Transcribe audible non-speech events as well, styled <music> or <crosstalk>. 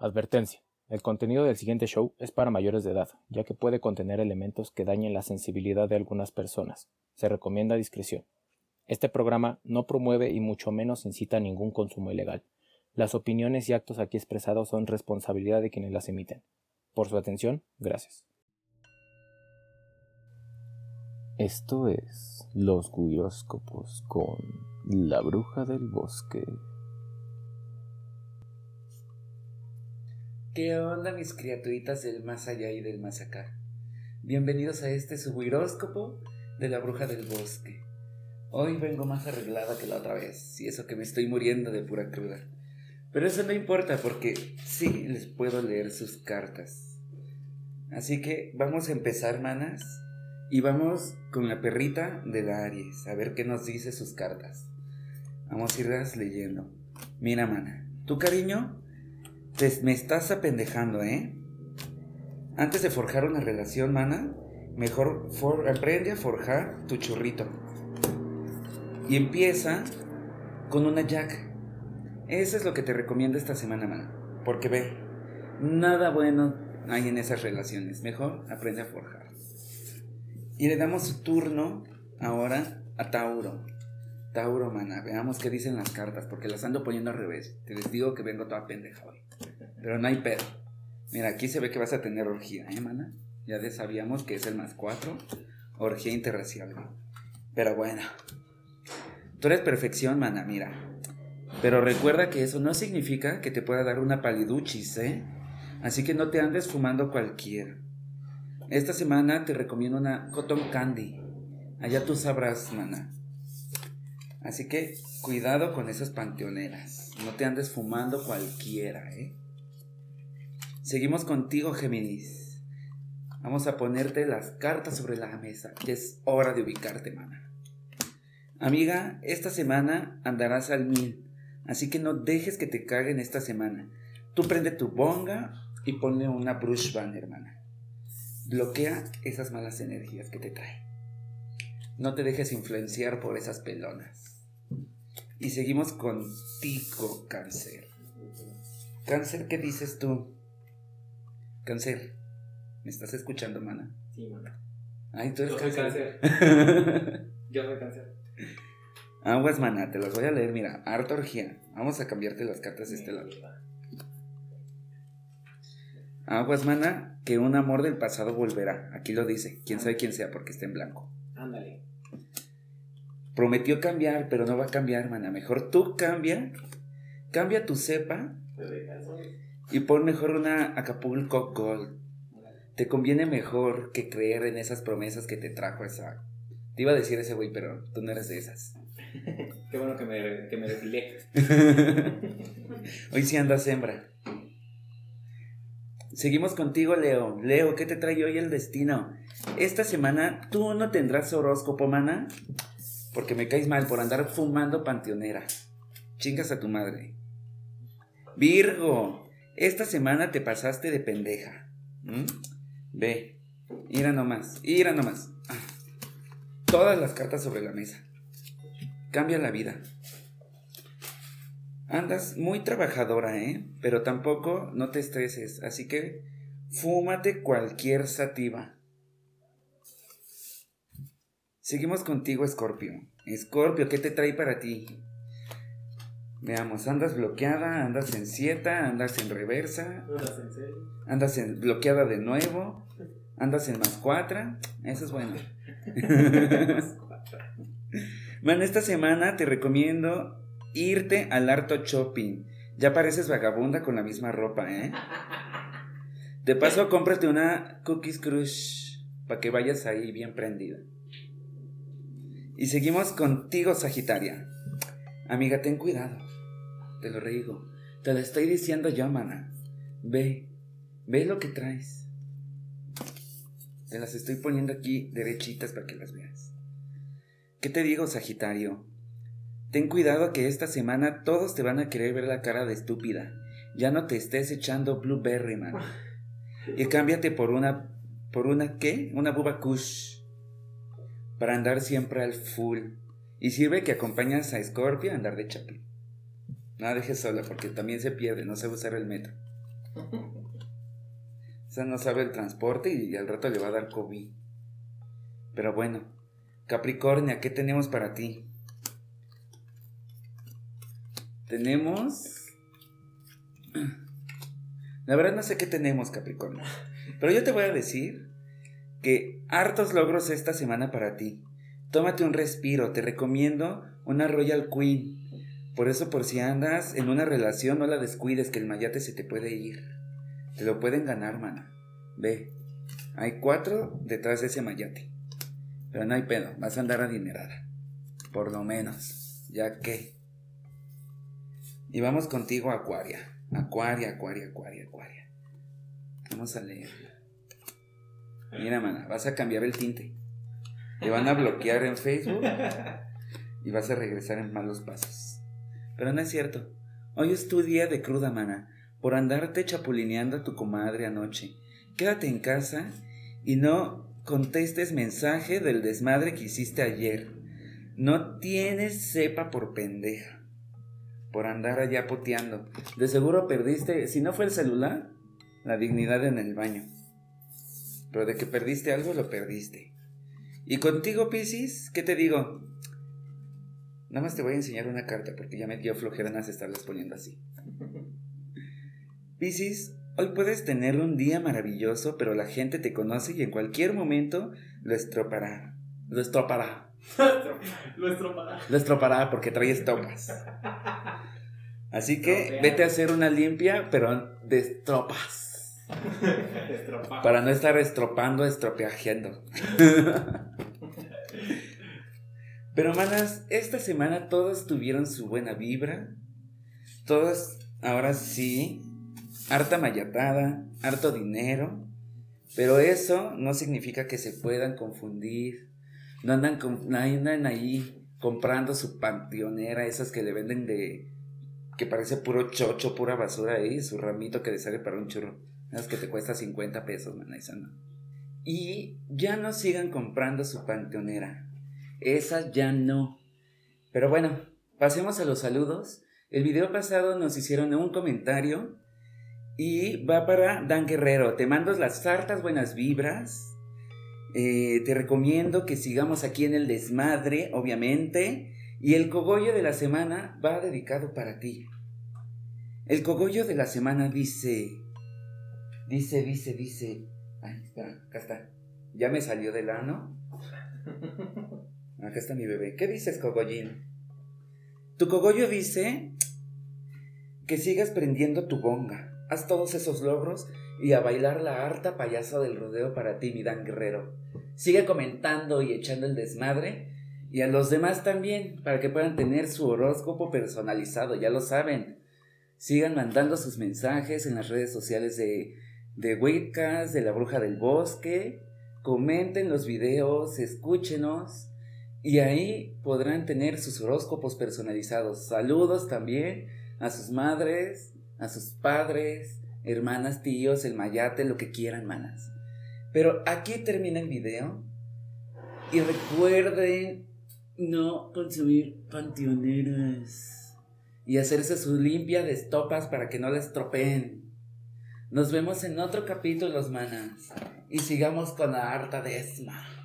Advertencia. El contenido del siguiente show es para mayores de edad, ya que puede contener elementos que dañen la sensibilidad de algunas personas. Se recomienda discreción. Este programa no promueve y mucho menos incita a ningún consumo ilegal. Las opiniones y actos aquí expresados son responsabilidad de quienes las emiten. Por su atención, gracias. Esto es Los Guiróscopos con La Bruja del Bosque. ¿Qué onda mis criaturitas del más allá y del más acá? Bienvenidos a este su guiróscopo de la Bruja del Bosque. Hoy vengo más arreglada que la otra vez, y eso que me estoy muriendo de pura cruda. Pero eso no importa porque sí les puedo leer sus cartas. Así que vamos a empezar, manas. Y vamos con la perrita de la Aries, a ver qué nos dice sus cartas. Vamos a irlas leyendo. Mira, mana, tu cariño, me estás apendejando, ¿eh? Antes de forjar una relación, mana, mejor aprende a forjar tu churrito. Y empieza con una jack. Eso es lo que te recomiendo esta semana, mana. Porque ve, nada bueno hay en esas relaciones. Mejor aprende a forjar. Y le damos su turno ahora a Tauro. Tauro, mana, veamos qué dicen las cartas, porque las ando poniendo al revés. Te les digo que vengo toda pendeja hoy. Pero no hay pedo. Mira, aquí se ve que vas a tener orgía, ¿eh, mana? Ya sabíamos que es el más cuatro. Orgía interracial, Pero bueno. Tú eres perfección, mana, mira. Pero recuerda que eso no significa que te pueda dar una paliduchis, ¿eh? Así que no te andes fumando cualquiera. Esta semana te recomiendo una Cotton Candy. Allá tú sabrás, mana. Así que cuidado con esas panteoneras. No te andes fumando cualquiera, ¿eh? Seguimos contigo, Géminis. Vamos a ponerte las cartas sobre la mesa. Es hora de ubicarte, mana. Amiga, esta semana andarás al mil. Así que no dejes que te caguen esta semana. Tú prende tu bonga y ponle una brush band, hermana bloquea esas malas energías que te trae. No te dejes influenciar por esas pelonas. Y seguimos contigo, cáncer. Cáncer, ¿qué dices tú? Cáncer, ¿me estás escuchando, mana? Sí, mana. Ay, tú eres Yo soy cáncer. <laughs> Yo soy cáncer. Aguas, mana, te las voy a leer. Mira, harta orgía. Vamos a cambiarte las cartas de este lado. Aguas, mana, que un amor del pasado volverá. Aquí lo dice. Quién sabe quién sea porque está en blanco. Ándale. Prometió cambiar, pero no va a cambiar, mana. Mejor tú cambia. Cambia tu cepa. Y pon mejor una Acapulco Gold. Te conviene mejor que creer en esas promesas que te trajo esa. Te iba a decir ese güey, pero tú no eres de esas. <laughs> Qué bueno que me, que me. Hoy sí andas hembra. Seguimos contigo, Leo. Leo, ¿qué te trae hoy el destino? Esta semana tú no tendrás horóscopo, mana. Porque me caes mal por andar fumando panteonera. Chingas a tu madre. Virgo, esta semana te pasaste de pendeja. ¿Mm? Ve, ira nomás, ira nomás. Ah. Todas las cartas sobre la mesa. Cambia la vida. Andas muy trabajadora, ¿eh? Pero tampoco no te estreses, así que fúmate cualquier sativa. Seguimos contigo, Escorpio. Escorpio, ¿qué te trae para ti? Veamos, andas bloqueada, andas en sieta, andas en reversa. ¿Andas en serio? Andas en bloqueada de nuevo. Andas en más cuatro. Eso es bueno. <laughs> bueno, esta semana te recomiendo irte al harto shopping. Ya pareces vagabunda con la misma ropa, ¿eh? De paso, cómprate una Cookies Crush para que vayas ahí bien prendida. Y seguimos contigo, Sagitaria. Amiga, ten cuidado. Te lo digo. Te lo estoy diciendo yo, mana. Ve. Ve lo que traes. Te las estoy poniendo aquí derechitas para que las veas. ¿Qué te digo, Sagitario? Ten cuidado que esta semana todos te van a querer ver la cara de estúpida. Ya no te estés echando blueberry, man. Y cámbiate por una. ¿Por una qué? Una buba kush. Para andar siempre al full. Y sirve que acompañas a Scorpio a andar de chapi. No dejes sola porque también se pierde, no sabe usar el metro. O sea, no sabe el transporte y, al rato le va a dar COVID. Pero bueno, Capricornia, ¿qué tenemos para ti? Tenemos... La verdad no sé qué tenemos, Capricornio. Pero yo te voy a decir que hartos logros esta semana para ti. Tómate un respiro, te recomiendo una Royal Queen. Por eso por si andas en una relación no la descuides que el mayate se te puede ir. Te lo pueden ganar, mana. Ve, hay cuatro detrás de ese mayate. Pero no hay pedo, vas a andar adinerada. Por lo menos, ya que... Y vamos contigo, Acuaria. Acuaria, Acuaria, Acuaria, Acuaria. Vamos a leer. Mira, mana, vas a cambiar el tinte. Te van a bloquear en Facebook <laughs> y vas a regresar en malos pasos. Pero no es cierto. Hoy es tu día de cruda, mana, por andarte chapulineando a tu comadre anoche. Quédate en casa y no contestes mensaje del desmadre que hiciste ayer. No tienes cepa por pendeja por andar allá poteando. De seguro perdiste, si no fue el celular, la dignidad en el baño. Pero de que perdiste algo, lo perdiste. Y contigo, Piscis, ¿qué te digo? Nada más te voy a enseñar una carta porque ya me dio flojera estarlas poniendo así. Piscis, hoy puedes tener un día maravilloso, pero la gente te conoce y en cualquier momento lo estropará. Lo estropará. lo estropará. Lo estropará porque trae estopas. Así que vete a hacer una limpia, pero de estropas. <laughs> Para no estar estropando, estropeajeando. <laughs> pero, manas, esta semana todos tuvieron su buena vibra. Todos, ahora sí, harta mayatada, harto dinero. Pero eso no significa que se puedan confundir no andan, con, andan ahí comprando su panteonera, esas que le venden de. que parece puro chocho, pura basura ahí, su ramito que le sale para un churro. Esas que te cuesta 50 pesos, man, esa. Y ya no sigan comprando su panteonera. Esas ya no. Pero bueno, pasemos a los saludos. El video pasado nos hicieron un comentario y va para Dan Guerrero. Te mando las hartas buenas vibras eh, te recomiendo que sigamos aquí en el desmadre, obviamente. Y el cogollo de la semana va dedicado para ti. El cogollo de la semana dice. Dice, dice, dice. Ay, espera, acá está. Ya me salió del ano. <laughs> Acá está mi bebé. ¿Qué dices, cogollín? Tu cogollo dice que sigas prendiendo tu bonga. Haz todos esos logros y a bailar la harta payaso del rodeo para ti, mi Dan Guerrero. Sigue comentando y echando el desmadre y a los demás también para que puedan tener su horóscopo personalizado, ya lo saben. Sigan mandando sus mensajes en las redes sociales de, de Wickas, de la Bruja del Bosque. Comenten los videos, escúchenos y ahí podrán tener sus horóscopos personalizados. Saludos también a sus madres, a sus padres, hermanas, tíos, el mayate, lo que quieran, manas. Pero aquí termina el video. Y recuerden no consumir panteoneras. Y hacerse su limpia de estopas para que no les tropeen. Nos vemos en otro capítulo, manas. Y sigamos con la harta desma.